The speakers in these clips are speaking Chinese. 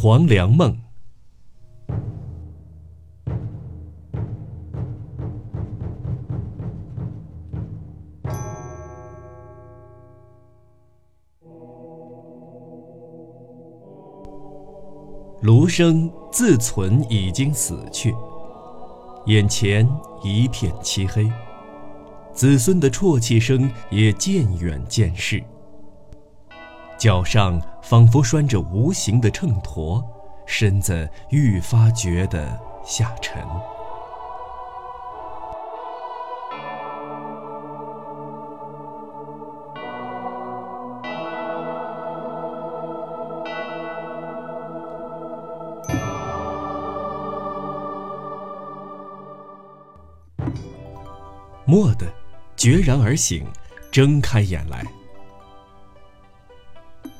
黄粱梦。卢生自存已经死去，眼前一片漆黑，子孙的啜泣声也渐远渐逝。脚上仿佛拴着无形的秤砣，身子愈发觉得下沉。蓦地，决然而醒，睁开眼来，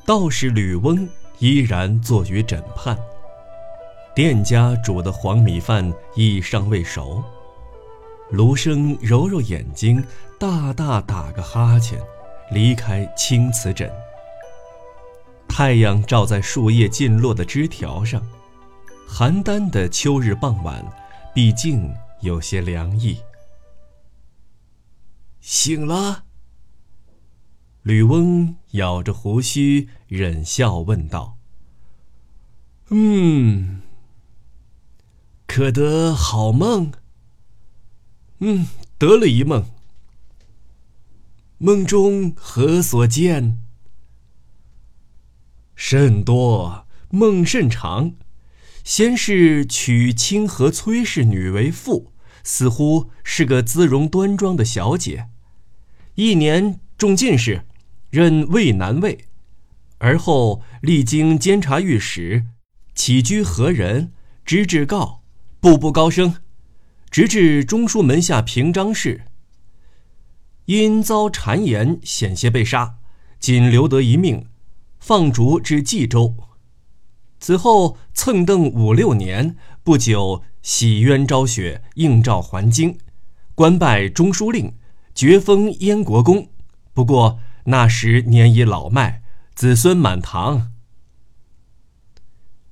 道士吕翁依然坐于枕畔。店家煮的黄米饭亦尚未熟。卢生揉揉眼睛，大大打个哈欠，离开青瓷枕。太阳照在树叶尽落的枝条上，邯郸的秋日傍晚，毕竟有些凉意。醒了。吕翁咬着胡须，忍笑问道：“嗯，可得好梦？嗯，得了一梦。梦中何所见？甚多，梦甚长。先是娶清河崔氏女为妇。”似乎是个姿容端庄的小姐，一年中进士，任渭南尉，而后历经监察御史，起居何人，直至告，步步高升，直至中书门下平章事。因遭谗言，险些被杀，仅留得一命，放逐至冀州。此后蹭蹬五六年，不久。洗冤昭雪，应召还京，官拜中书令，爵封燕国公。不过那时年已老迈，子孙满堂。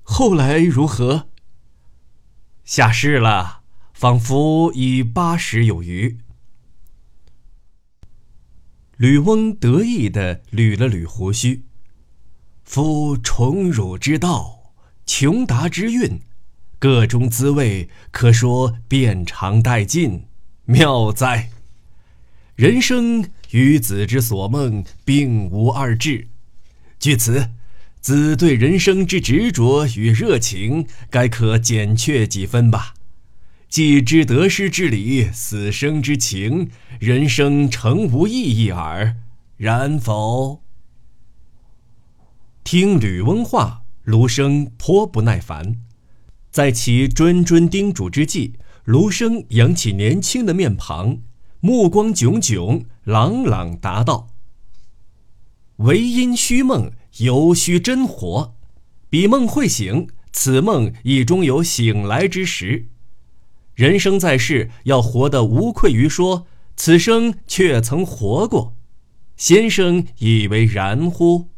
后来如何？下世了，仿佛已八十有余。吕翁得意地捋了捋胡须，夫宠辱之道，穷达之运。各中滋味，可说遍尝殆尽，妙哉！人生与子之所梦，并无二致。据此，子对人生之执着与热情，该可减却几分吧？既知得失之理，死生之情，人生诚无意义耳，然否？听吕翁话，卢生颇不耐烦。在其谆谆叮嘱之际，卢生扬起年轻的面庞，目光炯炯，朗朗答道：“唯因虚梦，犹须真活。彼梦会醒，此梦亦终有醒来之时。人生在世，要活得无愧于说此生却曾活过。先生以为然乎？”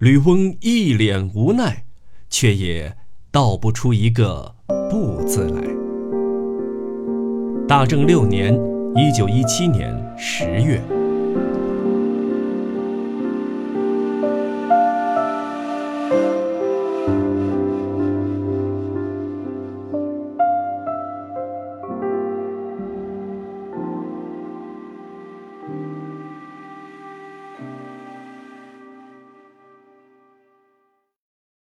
吕翁一脸无奈，却也。道不出一个“不”字来。大正六年（一九一七年）十月。